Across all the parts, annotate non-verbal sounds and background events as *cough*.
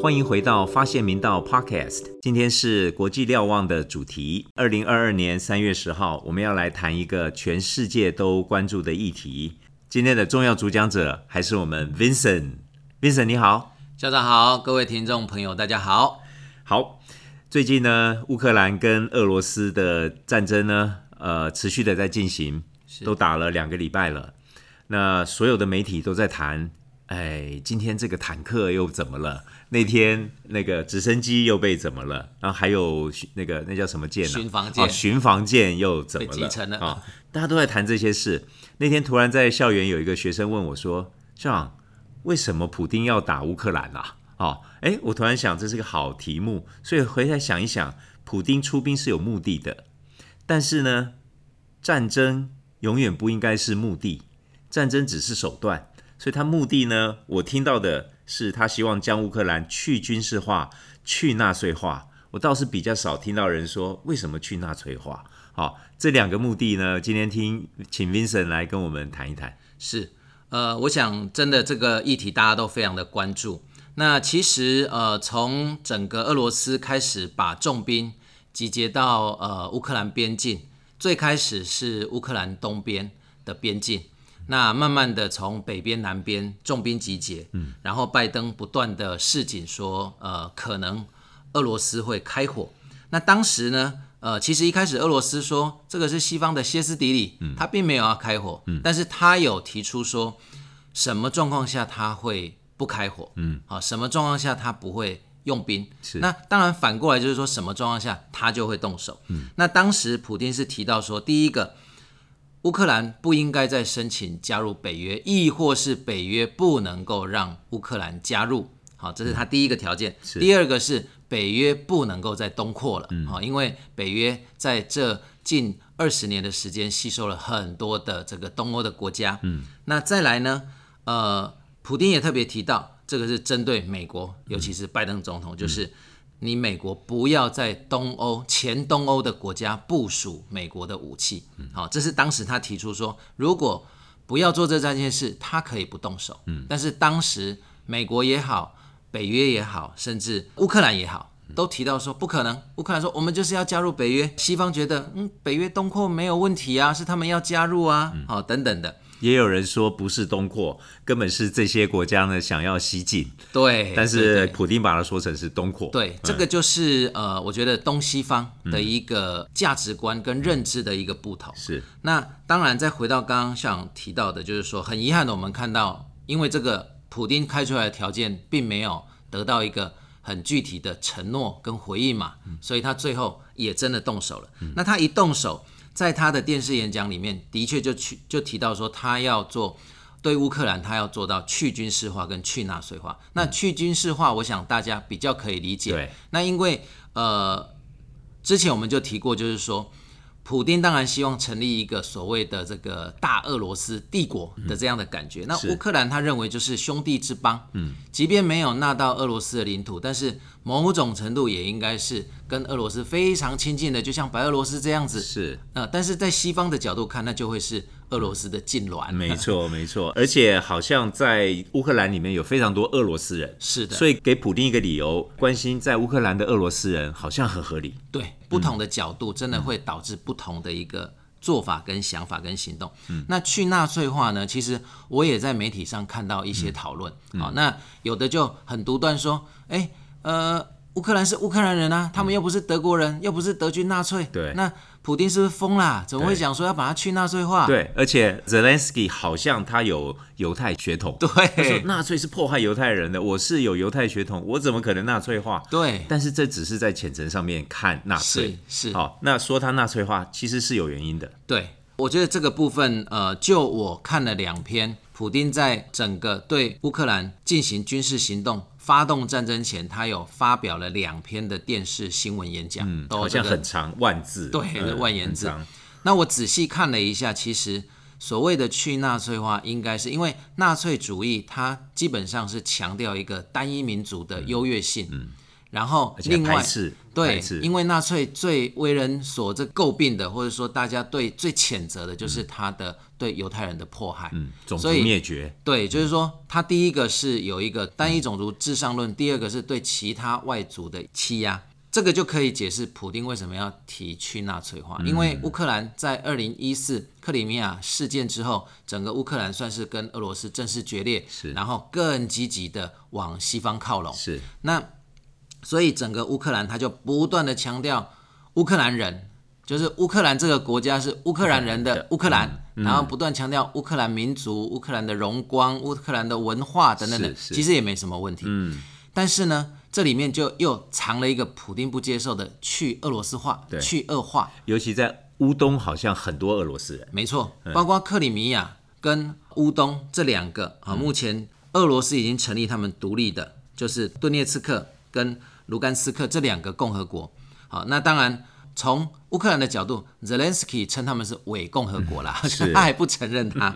欢迎回到发现明道 Podcast。今天是国际瞭望的主题。二零二二年三月十号，我们要来谈一个全世界都关注的议题。今天的重要主讲者还是我们 Vincent。Vincent 你好，校长好，各位听众朋友大家好。好，最近呢，乌克兰跟俄罗斯的战争呢，呃，持续的在进行，都打了两个礼拜了。那所有的媒体都在谈，哎，今天这个坦克又怎么了？那天那个直升机又被怎么了？然后还有那个那叫什么舰呢？巡防舰啊，巡防舰又怎么了啊、大家都在谈这些事。那天突然在校园有一个学生问我说：“校长，为什么普丁要打乌克兰啊？”哦，哎，我突然想这是个好题目，所以回来想一想，普丁出兵是有目的的，但是呢，战争永远不应该是目的，战争只是手段。所以他目的呢，我听到的是他希望将乌克兰去军事化、去纳粹化。我倒是比较少听到人说为什么去纳粹化。好，这两个目的呢，今天听请 Vincent 来跟我们谈一谈。是，呃，我想真的这个议题大家都非常的关注。那其实呃，从整个俄罗斯开始把重兵集结到呃乌克兰边境，最开始是乌克兰东边的边境。那慢慢的从北边、南边重兵集结，嗯，然后拜登不断的示警说，呃，可能俄罗斯会开火。那当时呢，呃，其实一开始俄罗斯说这个是西方的歇斯底里，嗯，他并没有要开火，嗯，但是他有提出说，什么状况下他会不开火，嗯，啊，什么状况下他不会用兵？是那当然反过来就是说什么状况下他就会动手，嗯，那当时普京是提到说，第一个。乌克兰不应该再申请加入北约，亦或是北约不能够让乌克兰加入。好，这是他第一个条件。第二个是北约不能够再东扩了。好，因为北约在这近二十年的时间吸收了很多的这个东欧的国家。嗯，那再来呢？呃，普丁也特别提到，这个是针对美国，尤其是拜登总统，就是。你美国不要在东欧前东欧的国家部署美国的武器，好，这是当时他提出说，如果不要做这三件事，他可以不动手。嗯，但是当时美国也好，北约也好，甚至乌克兰也好，都提到说不可能。乌克兰说我们就是要加入北约，西方觉得嗯，北约东扩没有问题啊，是他们要加入啊，好，等等的。也有人说不是东扩，根本是这些国家呢想要西进。对，但是普丁把它说成是东扩。对，这个就是呃，我觉得东西方的一个价值观跟认知的一个不同。是。那当然，再回到刚刚想提到的，就是说很遗憾的，我们看到，因为这个普丁开出来的条件并没有得到一个很具体的承诺跟回应嘛，所以他最后也真的动手了。那他一动手。在他的电视演讲里面，的确就去就提到说，他要做对乌克兰，他要做到去军事化跟去纳粹化。那去军事化，我想大家比较可以理解。对。那因为呃，之前我们就提过，就是说，普丁当然希望成立一个所谓的这个大俄罗斯帝国的这样的感觉。那乌克兰他认为就是兄弟之邦，嗯，即便没有纳到俄罗斯的领土，但是某种程度也应该是跟俄罗斯非常亲近的，就像白俄罗斯这样子。是。呃，但是在西方的角度看，那就会是俄罗斯的近卵。没错，没错。而且好像在乌克兰里面有非常多俄罗斯人。是的。所以给普丁一个理由，关心在乌克兰的俄罗斯人，好像很合理。对，不同的角度真的会导致不同的一个做法、跟想法、跟行动。嗯。那去纳粹化呢？其实我也在媒体上看到一些讨论。好，那有的就很独断说，哎。呃，乌克兰是乌克兰人啊，他们又不是德国人，又不是德军纳粹。对，那普丁是不是疯啦？怎么会讲说要把它去纳粹化？对，而且 Zelensky 好像他有犹太血统。对，他说纳粹是迫害犹太人的，我是有犹太血统，我怎么可能纳粹化？对，但是这只是在浅层上面看纳粹。是，好，那说他纳粹化其实是有原因的。对，我觉得这个部分，呃，就我看了两篇，普丁在整个对乌克兰进行军事行动。发动战争前，他有发表了两篇的电视新闻演讲，嗯，好像很长，万字，对，万言字。那我仔细看了一下，其实所谓的去纳粹化，应该是因为纳粹主义它基本上是强调一个单一民族的优越性，嗯，然后另外对因为纳粹最为人所这诟病的，或者说大家对最谴责的，就是他的对犹太人的迫害。嗯，种族所以灭绝，对，就是说，他第一个是有一个单一种族至上论，第二个是对其他外族的欺压。这个就可以解释普丁为什么要提去纳粹化，因为乌克兰在二零一四克里米亚事件之后，整个乌克兰算是跟俄罗斯正式决裂，是然后更积极的往西方靠拢。是那所以整个乌克兰他就不断的强调乌克兰人，就是乌克兰这个国家是乌克兰人的乌克兰，然后不断强调乌克兰民族、乌克兰的荣光、乌克兰的文化等等等，其实也没什么问题。嗯，但是呢，这里面就又藏了一个普丁不接受的去俄罗斯化、去恶化。尤其在乌东，好像很多俄罗斯人，没错，包括克里米亚跟乌东这两个啊，目前俄罗斯已经成立他们独立的，就是顿涅茨克跟卢甘斯克这两个共和国。好，那当然从乌克兰的角度，Zelensky 称他们是伪共和国啦，是 *laughs* 他还不承认他。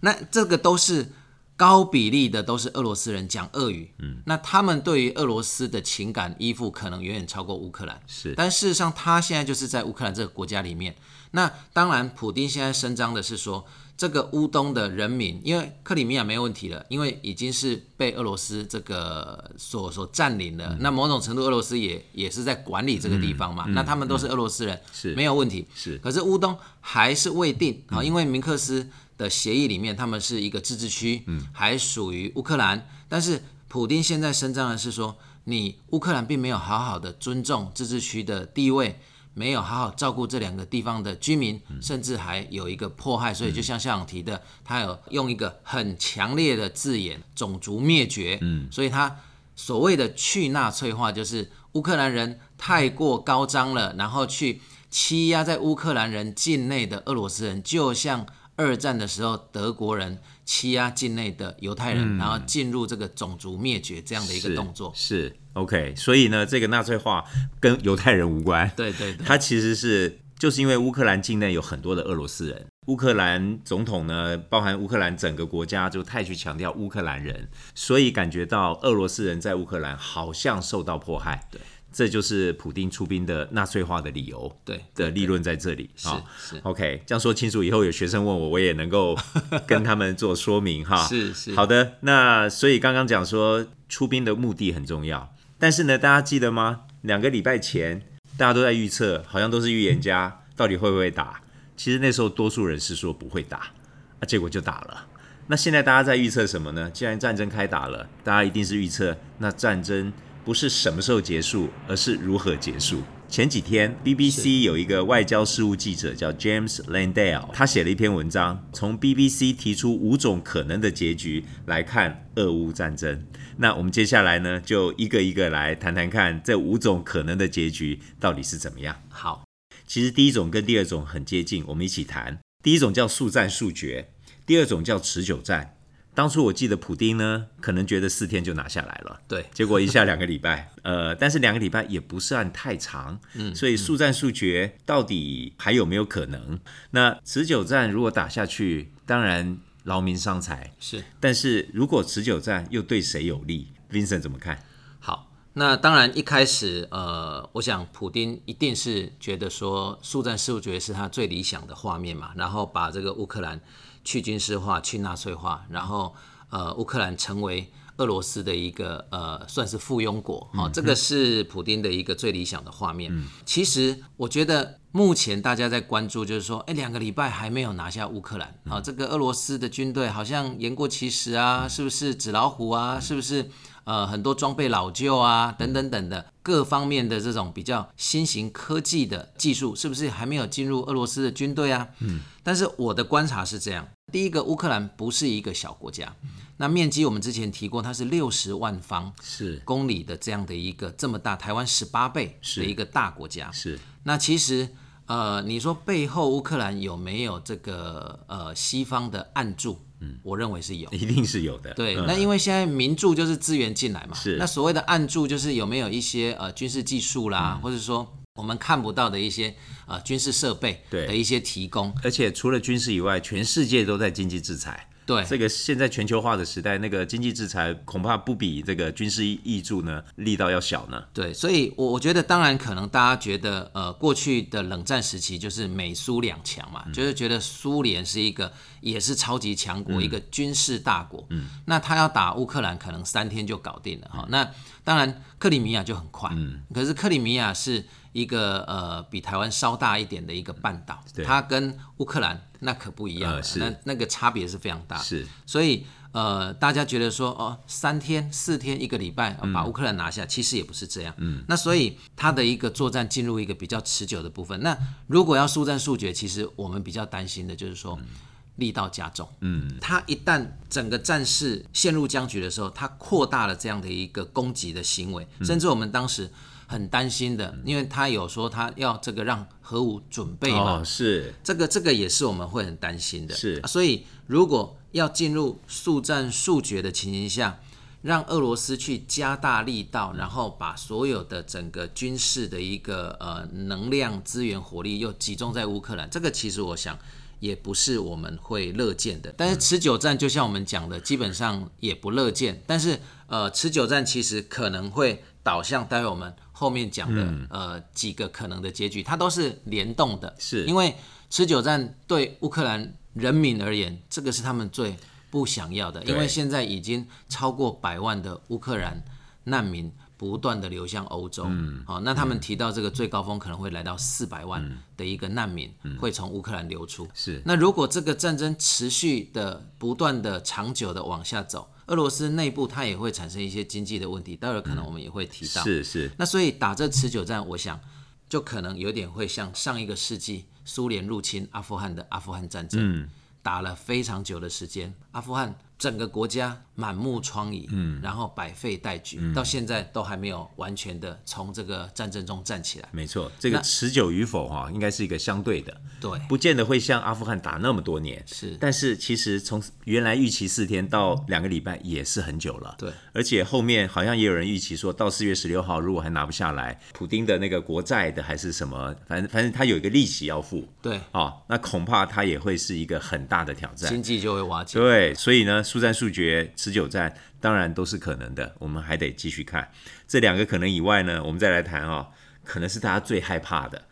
那这个都是高比例的都是俄罗斯人讲俄语，嗯，那他们对于俄罗斯的情感依附可能远远超过乌克兰。是但事实上，他现在就是在乌克兰这个国家里面。那当然，普丁现在声张的是说，这个乌东的人民，因为克里米亚没有问题了，因为已经是被俄罗斯这个所所占领了。那某种程度，俄罗斯也也是在管理这个地方嘛。那他们都是俄罗斯人，是没有问题。是可是乌东还是未定啊，因为明克斯的协议里面，他们是一个自治区，嗯还属于乌克兰。但是普丁现在声张的是说，你乌克兰并没有好好的尊重自治区的地位，没有好好照顾这两个地方的居民，甚至还有一个迫害。所以就像校长提的，他有用一个很强烈的字眼——种族灭绝。嗯，所以他所谓的去纳粹化，就是乌克兰人太过高张了，然后去欺压在乌克兰人境内的俄罗斯人，就像二战的时候德国人欺压境内的犹太人，然后进入这个种族灭绝这样的一个是动作。是 OK，所以呢，这个纳粹化跟犹太人无关，*laughs* 对对对，它其实是就是因为乌克兰境内有很多的俄罗斯人，乌克兰总统呢，包含乌克兰整个国家就太去强调乌克兰人，所以感觉到俄罗斯人在乌克兰好像受到迫害。对，这就是普丁出兵的纳粹化的理由对的利润在这里是啊。是 OK，这样说清楚以后，有学生问我，我也能够 *laughs* 跟他们做说明哈。是是，好的，那所以刚刚讲说出兵的目的很重要，但是呢，大家记得吗？两个礼拜前大家都在预测，好像都是预言家，到底会不会打？其实那时候多数人是说不会打，啊，结果就打了。那现在大家在预测什么呢？既然战争开打了，大家一定是预测那战争不是什么时候结束，而是如何结束。前几天，BBC 有一个外交事务记者叫 James Landale，他写了一篇文章，从 BBC 提出五种可能的结局来看俄乌战争。那我们接下来呢，就一个一个来谈谈看这五种可能的结局到底是怎么样。好，其实第一种跟第二种很接近，我们一起谈。第一种叫速战速决，第二种叫持久战。当初我记得普丁呢，可能觉得四天就拿下来了，对，结果一下两个礼拜，*laughs* 呃，但是两个礼拜也不算太长，嗯，所以速战速决到底还有没有可能？那持久战如果打下去，当然劳民伤财，是但是如果持久战又对谁有利？Vincent 怎么看？好。那当然，一开始，呃，我想普丁一定是觉得说速战速决是他最理想的画面嘛，然后把这个乌克兰去军事化、去纳粹化，然后呃，乌克兰成为俄罗斯的一个呃，算是附庸国，好、这个是普丁的一个最理想的画面。其实我觉得目前大家在关注，就是说，哎，两个礼拜还没有拿下乌克兰啊，这个俄罗斯的军队好像言过其实啊，是不是纸老虎啊？是不是呃很多装备老旧啊，等等等的各方面的这种比较新型科技的技术，是不是还没有进入俄罗斯的军队啊？嗯，但是我的观察是这样，第一个，乌克兰不是一个小国家，那面积我们之前提过，它是六十万方是公里的这样的一个这么大，台湾十八倍的一个大国家。是那其实呃，你说背后乌克兰有没有这个呃西方的暗助？嗯，我认为是有。一定是有的。对，嗯那因为现在民助就是资源进来嘛，是那所谓的暗助就是有没有一些呃军事技术啦，嗯或者说我们看不到的一些呃军事设备对的一些提供。而且除了军事以外，全世界都在经济制裁，对这个现在全球化的时代，那个经济制裁恐怕不比这个军事益助呢力道要小呢。对，所以我我觉得，当然可能大家觉得，呃，过去的冷战时期就是美苏两强嘛，就是觉得苏联是一个也是超级强国，一个军事大国。嗯，那他要打乌克兰，可能三天就搞定了哈。那当然，克里米亚就很快。嗯，可是克里米亚是一个呃比台湾稍大一点的一个半岛，它跟乌克兰那可不一样了，那那个差别是非常大。是，所以。呃，大家觉得说哦，三天、四天、一个礼拜把乌克兰拿下，其实也不是这样。嗯，那所以它的一个作战进入一个比较持久的部分。那如果要速战速决，其实我们比较担心的就是说力道加重。嗯，他一旦整个战事陷入僵局的时候，他扩大了这样的一个攻击的行为，甚至我们当时很担心的，因为他有说他要这个让核武准备嘛，是这个这个也是我们会很担心的。是，所以如果要进入速战速决的情形下，让俄罗斯去加大力道，然后把所有的整个军事的一个呃能量资源火力又集中在乌克兰，这个其实我想也不是我们会乐见的。但是持久战就像我们讲的，基本上也不乐见。但是呃，持久战其实可能会导向待会我们后面讲的呃几个可能的结局，它都是联动的。是因为持久战对乌克兰。人民而言，这个是他们最不想要的，因为现在已经超过百万的乌克兰难民不断的流向欧洲。嗯，好，那他们提到这个最高峰可能会来到四百万的一个难民会从乌克兰流出。是，那如果这个战争持续的不断的长久的往下走，俄罗斯内部它也会产生一些经济的问题，待会可能我们也会提到。是是。那所以打这持久战，我想就可能有点会像上一个世纪。苏联入侵阿富汗的阿富汗战争，打了非常久的时间，阿富汗。整个国家满目疮痍，嗯，然后百废待举，到现在都还没有完全的从这个战争中站起来。没错，这个持久与否哈，应该是一个相对的，对，不见得会像阿富汗打那么多年，是。但是其实从原来预期四天到两个礼拜也是很久了，对。而且后面好像也有人预期说到四月十六号如果还拿不下来，普丁的那个国债的还是什么，反正反正他有一个利息要付，对，啊，那恐怕他也会是一个很大的挑战，经济就会瓦解。对，所以呢。速战速决、持久战当然都是可能的，我们还得继续看这两个可能以外呢，我们再来谈哦，可能是大家最害怕的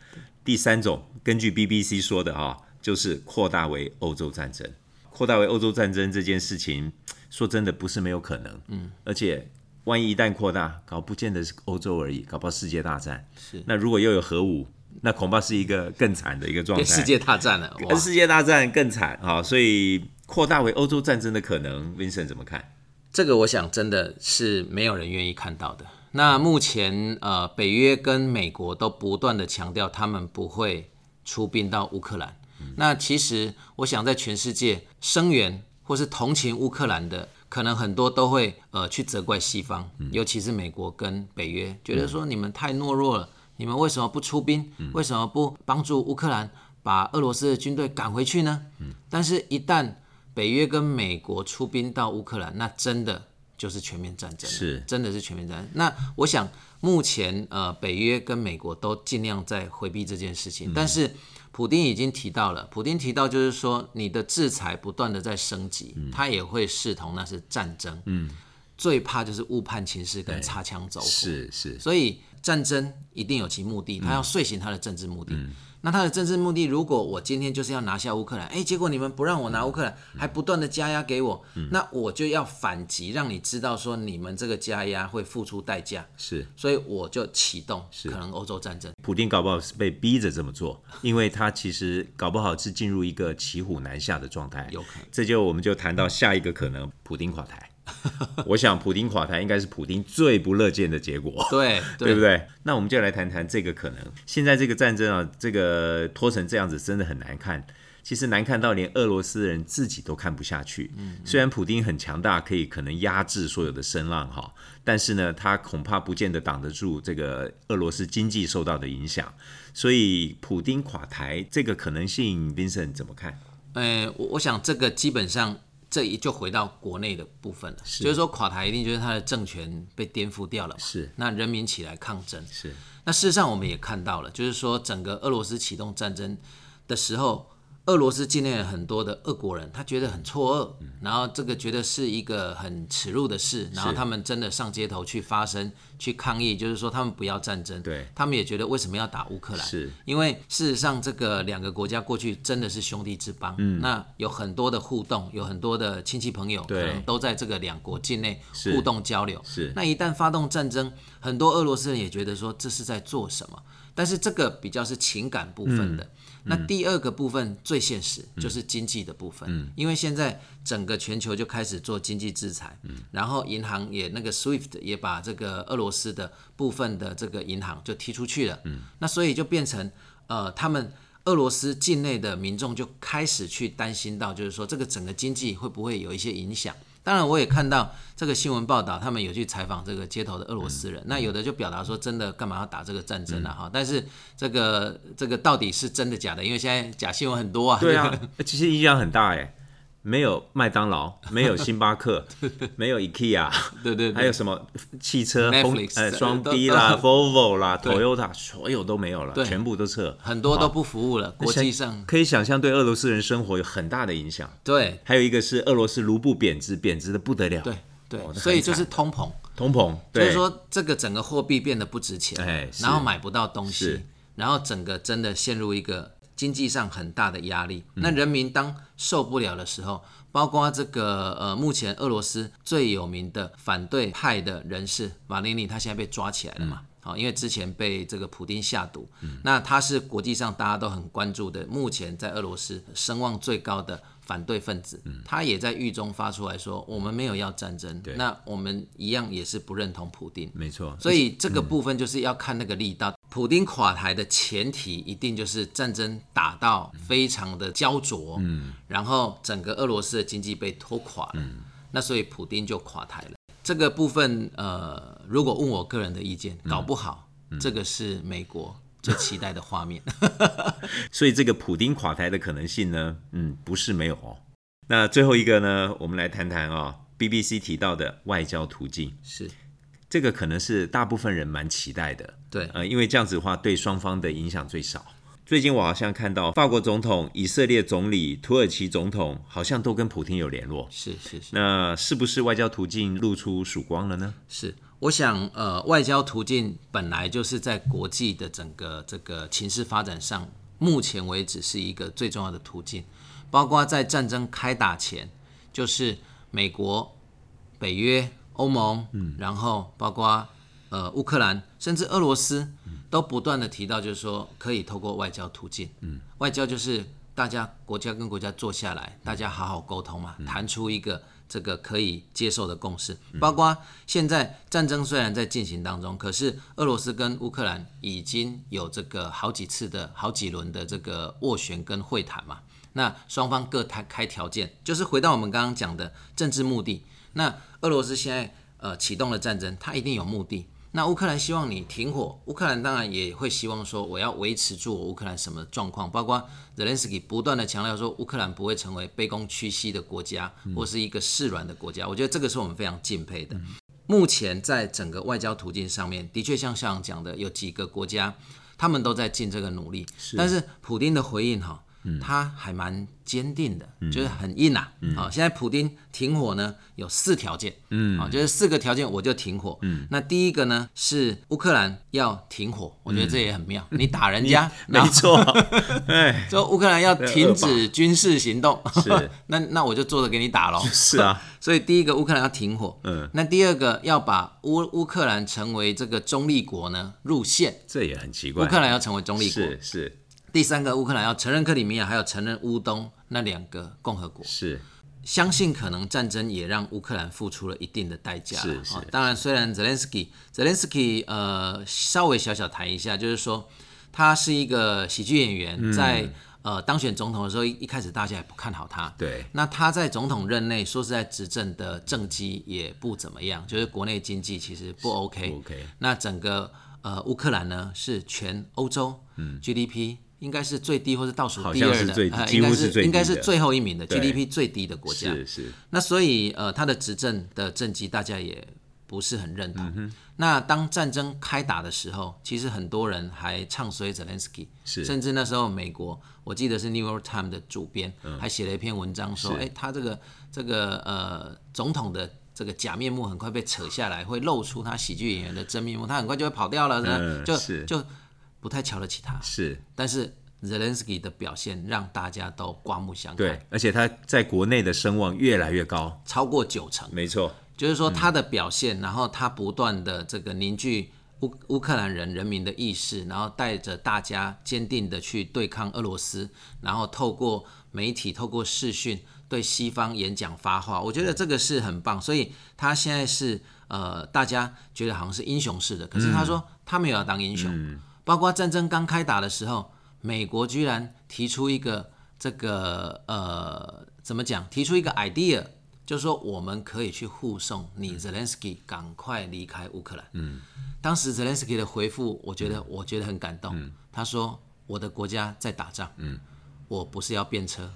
第三种。根据 BBC 说的啊，就是扩大为欧洲战争。扩大为欧洲战争这件事情，说真的不是没有可能。嗯，而且万一一旦扩大，搞不见得是欧洲而已，搞不好世界大战。是，那如果又有核武，那恐怕是一个更惨的一个状态。世界大战了，世界大战更惨啊！所以。扩大为欧洲战争的可能，Vincent 怎么看？这个我想真的是没有人愿意看到的。那目前呃，北约跟美国都不断的强调，他们不会出兵到乌克兰。那其实我想，在全世界声援或是同情乌克兰的，可能很多都会呃去责怪西方，尤其是美国跟北约，觉得说你们太懦弱了，你们为什么不出兵？为什么不帮助乌克兰把俄罗斯的军队赶回去呢？但是，一旦北约跟美国出兵到乌克兰，那真的就是全面战争，是，真的是全面战争。那我想，目前呃，北约跟美国都尽量在回避这件事情。但是，普丁已经提到了，普丁提到就是说，你的制裁不断的在升级，他也会视同那是战争。嗯，最怕就是误判情势跟擦枪走火。是是，所以战争一定有其目的，他要遂行他的政治目的。那他的政治目的，如果我今天就是要拿下乌克兰，哎，结果你们不让我拿乌克兰，还不断的加压给我，那我就要反击，让你知道说你们这个加压会付出代价。是，所以我就启动可能欧洲战争。普京搞不好是被逼着这么做，因为他其实搞不好是进入一个骑虎难下的状态。有可能。这就我们就谈到下一个可能，普京垮台。*laughs* 我想普丁垮台应该是普丁最不乐见的结果，*laughs* 对对不对？那我们就来谈谈这个可能。现在这个战争啊，这个拖成这样子，真的很难看。其实难看到连俄罗斯人自己都看不下去。虽然普丁很强大，可以可能压制所有的声浪哈，但是呢，他恐怕不见得挡得住这个俄罗斯经济受到的影响。所以普丁垮台这个可能性，Vincent 怎么看？呃，我我想这个基本上。这一就回到国内的部分了，就是说垮台一定就是他的政权被颠覆掉了嘛，是。那人民起来抗争，是。那事实上我们也看到了，就是说整个俄罗斯启动战争的时候，俄罗斯境内很多的俄国人，他觉得很错愕，然后这个觉得是一个很耻辱的事，然后他们真的上街头去发声、去抗议，就是说他们不要战争。对，他们也觉得为什么要打乌克兰？是。因为事实上这个两个国家过去真的是兄弟之邦，嗯，那有很多的互动，有很多的亲戚朋友可对能都在这个两国境内互动交流。是。那一旦发动战争，很多俄罗斯人也觉得说这是在做什么，但是这个比较是情感部分的。嗯。那第二个部分最现实就是经济的部分，嗯。因为现在整个全球就开始做经济制裁，嗯。然后银行也那个 SWIFT 也把这个俄罗斯的部分的这个银行就踢出去了，嗯那所以就变成呃他们。俄罗斯境内的民众就开始去担心到，就是说这个整个经济会不会有一些影响？当然，我也看到这个新闻报道，他们有去采访这个街头的俄罗斯嗯人，那有的就表达说，真的干嘛要打这个战争啊？哈、但是这个这个到底是真的假的？因为现在假新闻很多啊。对啊，*laughs* 其实影响很大哎，没有麦当劳，没有星巴克，*laughs* 没有 IKEA，对对对，还有什么？汽车风呃双 B 啦、Volvo 啦、Toyota，所有都没有了，全部都撤。很多都不服务了，国际上。可以想象对俄罗斯人生活有很大的影响。对。还有一个是俄罗斯卢布贬值，贬值的不得了，对对。哦，所以就是通膨，通膨，对，就是说这个整个货币变得不值钱，哎然后买不到东西，然后整个真的陷入一个经济上很大的压力。嗯那人民当受不了的时候，包括这个呃，目前俄罗斯最有名的反对派的人士马林尼，他现在被抓起来了嘛？嗯好、因为之前被这个普丁下毒，那他是国际上大家都很关注的，目前在俄罗斯声望最高的反对分子，嗯。他也在狱中发出来说，我们没有要战争，那我们一样也是不认同普丁。没错，所以这个部分就是要看那个力道。普丁垮台的前提一定就是战争打到非常的焦灼，嗯，然后整个俄罗斯的经济被拖垮了，嗯，那所以普丁就垮台了。这个部分，呃，如果问我个人的意见，搞不好、这个是美国最期待的画面。*laughs* 所以这个普丁垮台的可能性呢，嗯，不是没有哦。那最后一个呢，我们来谈谈啊、BBC 提到的外交途径，是这个可能是大部分人蛮期待的，对，呃，因为这样子的话，对双方的影响最少。最近我好像看到法国总统、以色列总理、土耳其总统好像都跟普京有联络，是是是。那是不是外交途径露出曙光了呢？是，我想，呃，外交途径本来就是在国际的整个这个情势发展上，目前为止是一个最重要的途径。包括在战争开打前，就是美国、北约、欧盟，嗯，然后包括呃乌克兰，甚至俄罗斯，都不断的提到，就是说可以透过外交途径，嗯，外交就是大家国家跟国家坐下来，大家好好沟通嘛，谈出一个这个可以接受的共识。包括现在战争虽然在进行当中，可是俄罗斯跟乌克兰已经有这个好几次的好几轮的这个斡旋跟会谈嘛。那双方各开开条件，就是回到我们刚刚讲的政治目的。那俄罗斯现在呃启动了战争，它一定有目的。那乌克兰希望你停火，乌克兰当然也会希望说我要维持住我乌克兰什么状况，包括 Zelensky 不断的强调说乌克兰不会成为卑躬屈膝的国家，或是一个示软的国家。我觉得这个是我们非常敬佩的。目前在整个外交途径上面，的确像校长讲的，有几个国家他们都在尽这个努力，但是普丁的回应哈。他还蛮坚定的，就是很硬啊。好、现在普丁停火呢有四条件，嗯，啊，就是四个条件我就停火。嗯，那第一个呢是乌克兰要停火，我觉得这也很妙。你打人家，*laughs* 没错，*laughs* 哎，说乌克兰要停止 *laughs* 军事行动，是。那那我就坐着给你打喽。是啊，所以第一个乌克兰要停火，嗯，那第二个要把乌乌克兰成为这个中立国呢入宪，这也很奇怪。乌克兰要成为中立国。是是第三个，乌克兰要承认克里米亚，还有承认乌东那两个共和国。是，相信可能战争也让乌克兰付出了一定的代价啦。是是哦当然，虽然 Zelensky Zelensky 呃稍微小小谈一下，就是说他是一个喜剧演员，嗯在呃当选总统的时候，一一开始大家也不看好他。对，那他在总统任内，说实在，执政的政绩也不怎么样，就是国内经济其实不 OK。不 OK 那整个呃乌克兰呢，是全欧洲 GDP 应该是最低或是倒数第二的，呃应该是应该是最后一名的 GDP 最低的国家。是是，那所以呃，他的执政的政绩大家也不是很认嗯同。那当战争开打的时候，其实很多人还唱衰 Zelensky，甚至那时候美国，我记得是 New York Times 的主编、嗯。还写了一篇文章说，哎、他这个这个呃总统的。这个假面目很快被扯下来，会露出他喜剧演员的真面目，他很快就会跑掉了，嗯就是。就不太瞧得起他。是。但是 Zelensky 的表现让大家都刮目相看，对，而且他在国内的声望越来越高，超过九成。没错，就是说他的表现，然后他不断的这个凝聚乌乌克兰人人民的意识，然后带着大家坚定的去对抗俄罗斯，然后透过媒体、透过视讯对西方演讲发话，我觉得这个是很棒。所以他现在是呃，大家觉得好像是英雄式的，可是他说他没有要当英雄，包括战争刚开打的时候，美国居然提出一个这个呃怎么讲？提出一个 idea，就是说我们可以去护送你 Zelensky 赶快离开乌克兰。嗯，当时 Zelensky 的回复，我觉得我觉得很感动。他说：“我的国家在打仗，嗯，我不是要便车，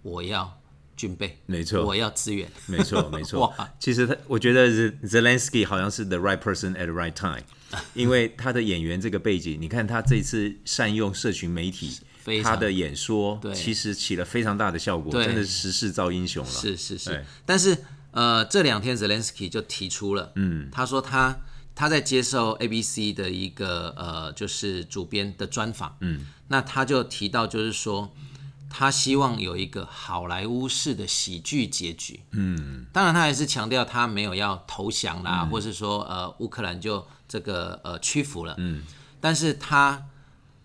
我要军备，没错我要资源。没错，*laughs* 没错哇。其实他，我觉得 Zelensky 好像是 the right person at the right time，*laughs* 因为他的演员这个背景，你看他这次善用社群媒体他的演说对其实起了非常大的效果，真的是时势造英雄了。是是是，但是呃，这两天 Zelensky 就提出了，嗯，他说他他在接受 ABC 的一个呃，就是主编的专访，嗯，那他就提到就是说。他希望有一个好莱坞式的喜剧结局，嗯，当然他还是强调他没有要投降啦，或是说呃乌克兰就这个呃屈服了，嗯，但是他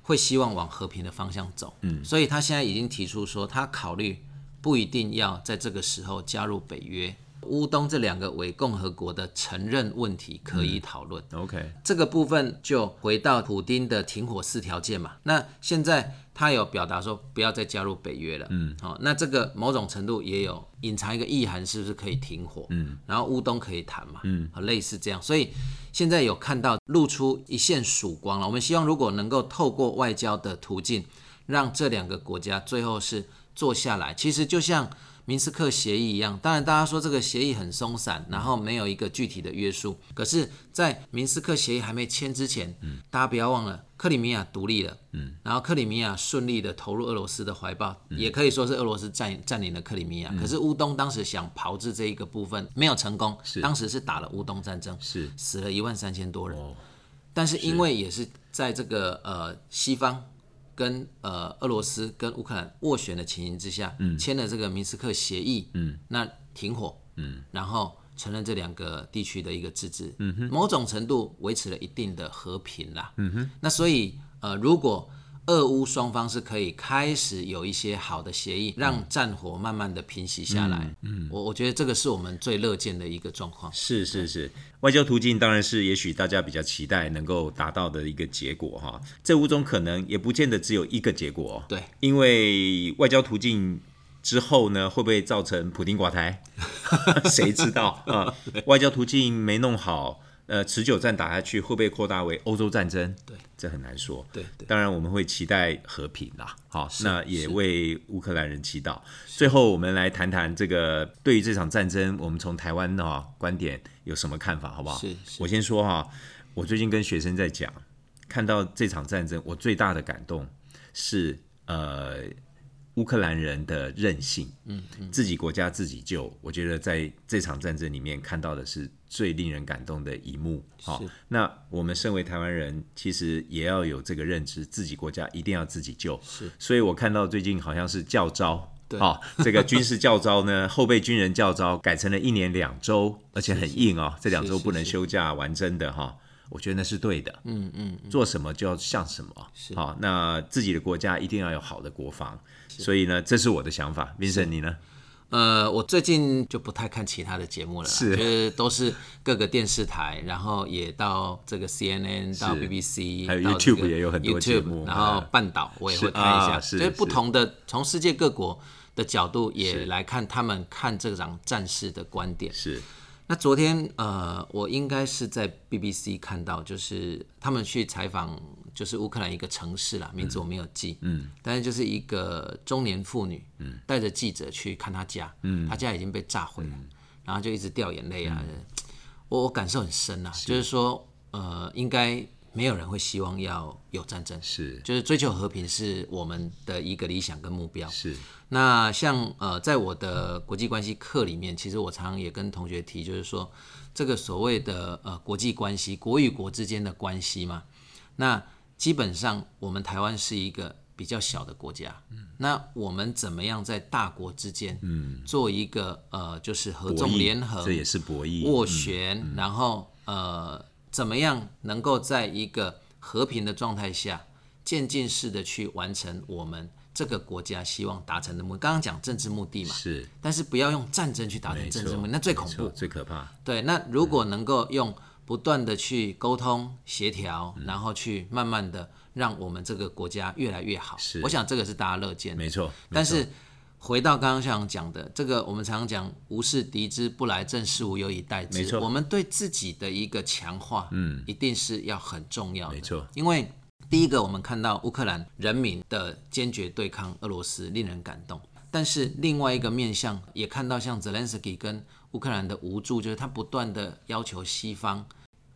会希望往和平的方向走，嗯，所以他现在已经提出说，他考虑不一定要在这个时候加入北约。乌东这两个伪共和国的承认问题可以讨论，OK，这个部分就回到普丁的停火四条件嘛。那现在他有表达说不要再加入北约了，嗯，好、那这个某种程度也有隐藏一个意涵，是不是可以停火？嗯，然后乌东可以谈嘛，嗯，类似这样。所以现在有看到露出一线曙光了。我们希望如果能够透过外交的途径，让这两个国家最后是坐下来，其实就像。明斯克协议一样，当然大家说这个协议很松散，然后没有一个具体的约束。可是，在明斯克协议还没签之前，大家不要忘了，克里米亚独立了，嗯，然后克里米亚顺利的投入俄罗斯的怀抱，也可以说是俄罗斯占占领了克里米亚。可是乌东当时想炮制这一个部分没有成功，当时是打了乌东战争，是。死了一万三千多人。哦。但是因为也是在这个呃西方跟呃俄罗斯跟乌克兰斡旋的情形之下，签了这个明斯克协议，嗯，那停火，嗯，然后承认这两个地区的一个自治，嗯哼，某种程度维持了一定的和平啦，嗯哼，那所以呃如果俄乌双方是可以开始有一些好的协议，让战火慢慢的平息下来，嗯，我我觉得这个是我们最乐见的一个状况。是是是，外交途径当然是也许大家比较期待能够达到的一个结果哈。这五种可能也不见得只有一个结果哦，对，因为外交途径之后呢，会不会造成普丁寡台？*laughs* 谁知道？啊、*laughs* 外交途径没弄好，呃，持久战打下去，会不会扩大为欧洲战争？对，这很难说。对对当然我们会期待和平啦，好，那也为乌克兰人祈祷。最后，我们来谈谈这个对于这场战争，我们从台湾的、哈观点有什么看法，好不好？是是我先说哈，我最近跟学生在讲，看到这场战争，我最大的感动是呃。乌克兰人的韧性，嗯，自己国家自己救，我觉得在这场战争里面看到的是最令人感动的一幕。好、那我们身为台湾人，其实也要有这个认知，自己国家一定要自己救。是，所以我看到最近好像是教招，好、这个军事教招呢，*laughs* 后备军人教招改成了一年两周，而且很硬哦，这两周不能休假完真的哈。我觉得那是对的，嗯嗯，做什么就要像什么，好，那自己的国家一定要有好的国防，所以呢，这是我的想法。Vincent，你呢？呃，我最近就不太看其他的节目了啦，是。就是都是各个电视台，然后也到这个 CNN 到 BBC，还有 YouTube 也有很多节目然后嗯半岛我也会看一下，啊是就是不同的从世界各国的角度也来看他们看这场战事的观点。是。那昨天呃，我应该是在 BBC 看到，就是他们去采访，就是乌克兰一个城市啦，名字我没有记，嗯，但是就是一个中年妇女，嗯，带着记者去看她家，嗯，她家已经被炸毁了，然后就一直掉眼泪啊。我我感受很深啊，就是说，呃，应该没有人会希望要有战争，是。就是追求和平是我们的一个理想跟目标。是。那像呃，在我的国际关系课里面，其实我常常也跟同学提，就是说这个所谓的呃国际关系，国与国之间的关系嘛，那基本上我们台湾是一个比较小的国家，那我们怎么样在大国之间，嗯，做一个呃就是合纵博弈连横，这也是博弈，斡旋，然后呃，怎么样能够在一个和平的状态下，渐进式的去完成我们这个国家希望达成的目的？刚刚讲政治目的嘛，是但是不要用战争去达成政治目的，那最恐怖。最可怕。对，那如果能够用不断的去沟通协调，嗯然后去慢慢的让我们这个国家越来越好，是我想这个是大家乐见的。没错，但是回到刚刚校长讲的，这个我们常常讲“无事敌之不来，正事无有以待之”。没错我们对自己的一个强化，嗯，一定是要很重要的。没错，因为第一个，我们看到乌克兰人民的坚决对抗俄罗斯，令人感动。但是另外一个面向，也看到像 Zelensky 跟乌克兰的无助，就是他不断的要求西方。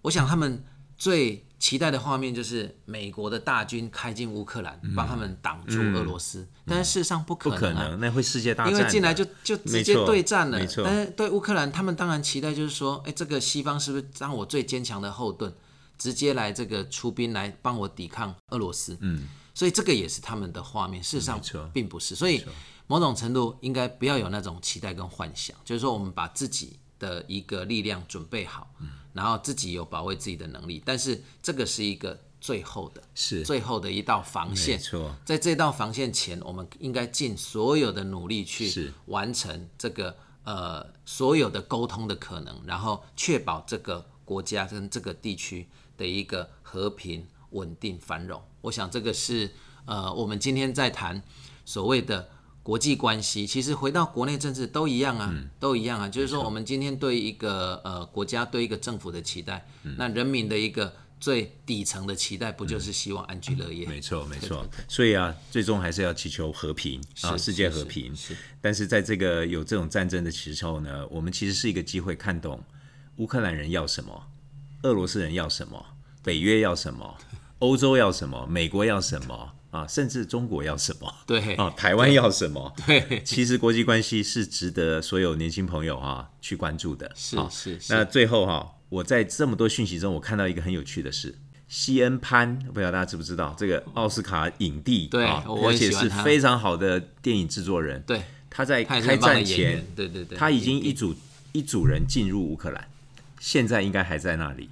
我想他们最期待的画面就是美国的大军开进乌克兰，帮他们挡住俄罗斯。但是事实上不可能、啊，可能，那会世界大战，因为进来就就直接对战了。没错但是对乌克兰，他们当然期待就是说，哎，这个西方是不是让我最坚强的后盾，直接来这个出兵来帮我抵抗俄罗斯？嗯，所以这个也是他们的画面。事实上并不是，所以某种程度应该不要有那种期待跟幻想，就是说我们把自己的一个力量准备好，然后自己有保卫自己的能力，但是这个是一个最后的。是最后的一道防没线，错，在这道防线前，我们应该尽所有的努力去完成这个呃所有的沟通的可能，然后确保这个国家跟这个地区的一个和平、稳定、繁荣。我想这个是呃我们今天在谈所谓的国际关系，其实回到国内政治都一样啊，嗯都一样啊。就是说，我们今天对一个呃国家、对一个政府的期待，那人民的一个最底层的期待，不就是希望安居乐业？没错，没错。所以啊，最终还是要祈求和平啊，世界和平。是是但是在这个有这种战争的时候呢，我们其实是一个机会，看懂乌克兰人要什么，俄罗斯人要什么，北约要什么，欧洲要什么，美国要什么啊，甚至中国要什么 *laughs* 对啊，台湾要什么。*laughs* 对，其实国际关系是值得所有年轻朋友哈、去关注的。是啊是是那最后哈、我在这么多讯息中，我看到一个很有趣的事。西恩潘，不知道大家知不知道这个奥斯卡影帝，对而且是非常好的电影制作人。对，他在开战前，，对对对，他已经一一组一组人进入乌克兰，现在应该还在那里。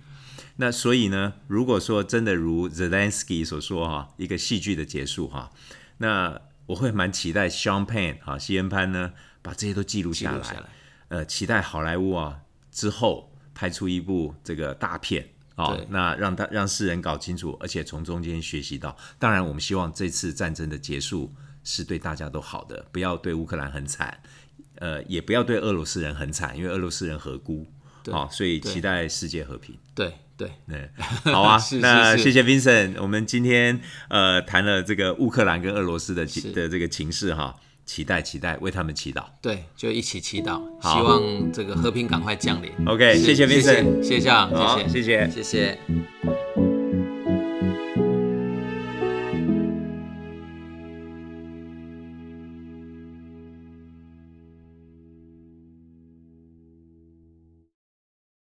那所以呢，如果说真的如 Zelensky 所说哈，一个戏剧的结束哈，那我会蛮期待 Sean Penn 哈，西恩潘呢把这些都记录下来，下来，呃，期待好莱坞啊之后拍出一部这个大片。哦，那让他让世人搞清楚，而且从中间学习到。当然，我们希望这次战争的结束是对大家都好的，不要对乌克兰很惨，呃，也不要对俄罗斯人很惨，因为俄罗斯人合孤，哦，所以期待世界和平。对对，对，好啊，*laughs* 是是是那谢谢 Vincent，我们今天呃谈了这个乌克兰跟俄罗斯的的这个情势哈，期待期待，为他们祈祷。对，就一起祈祷，希望这个和平赶快降临。OK，谢谢 Vincent，谢谢谢谢谢谢。谢谢。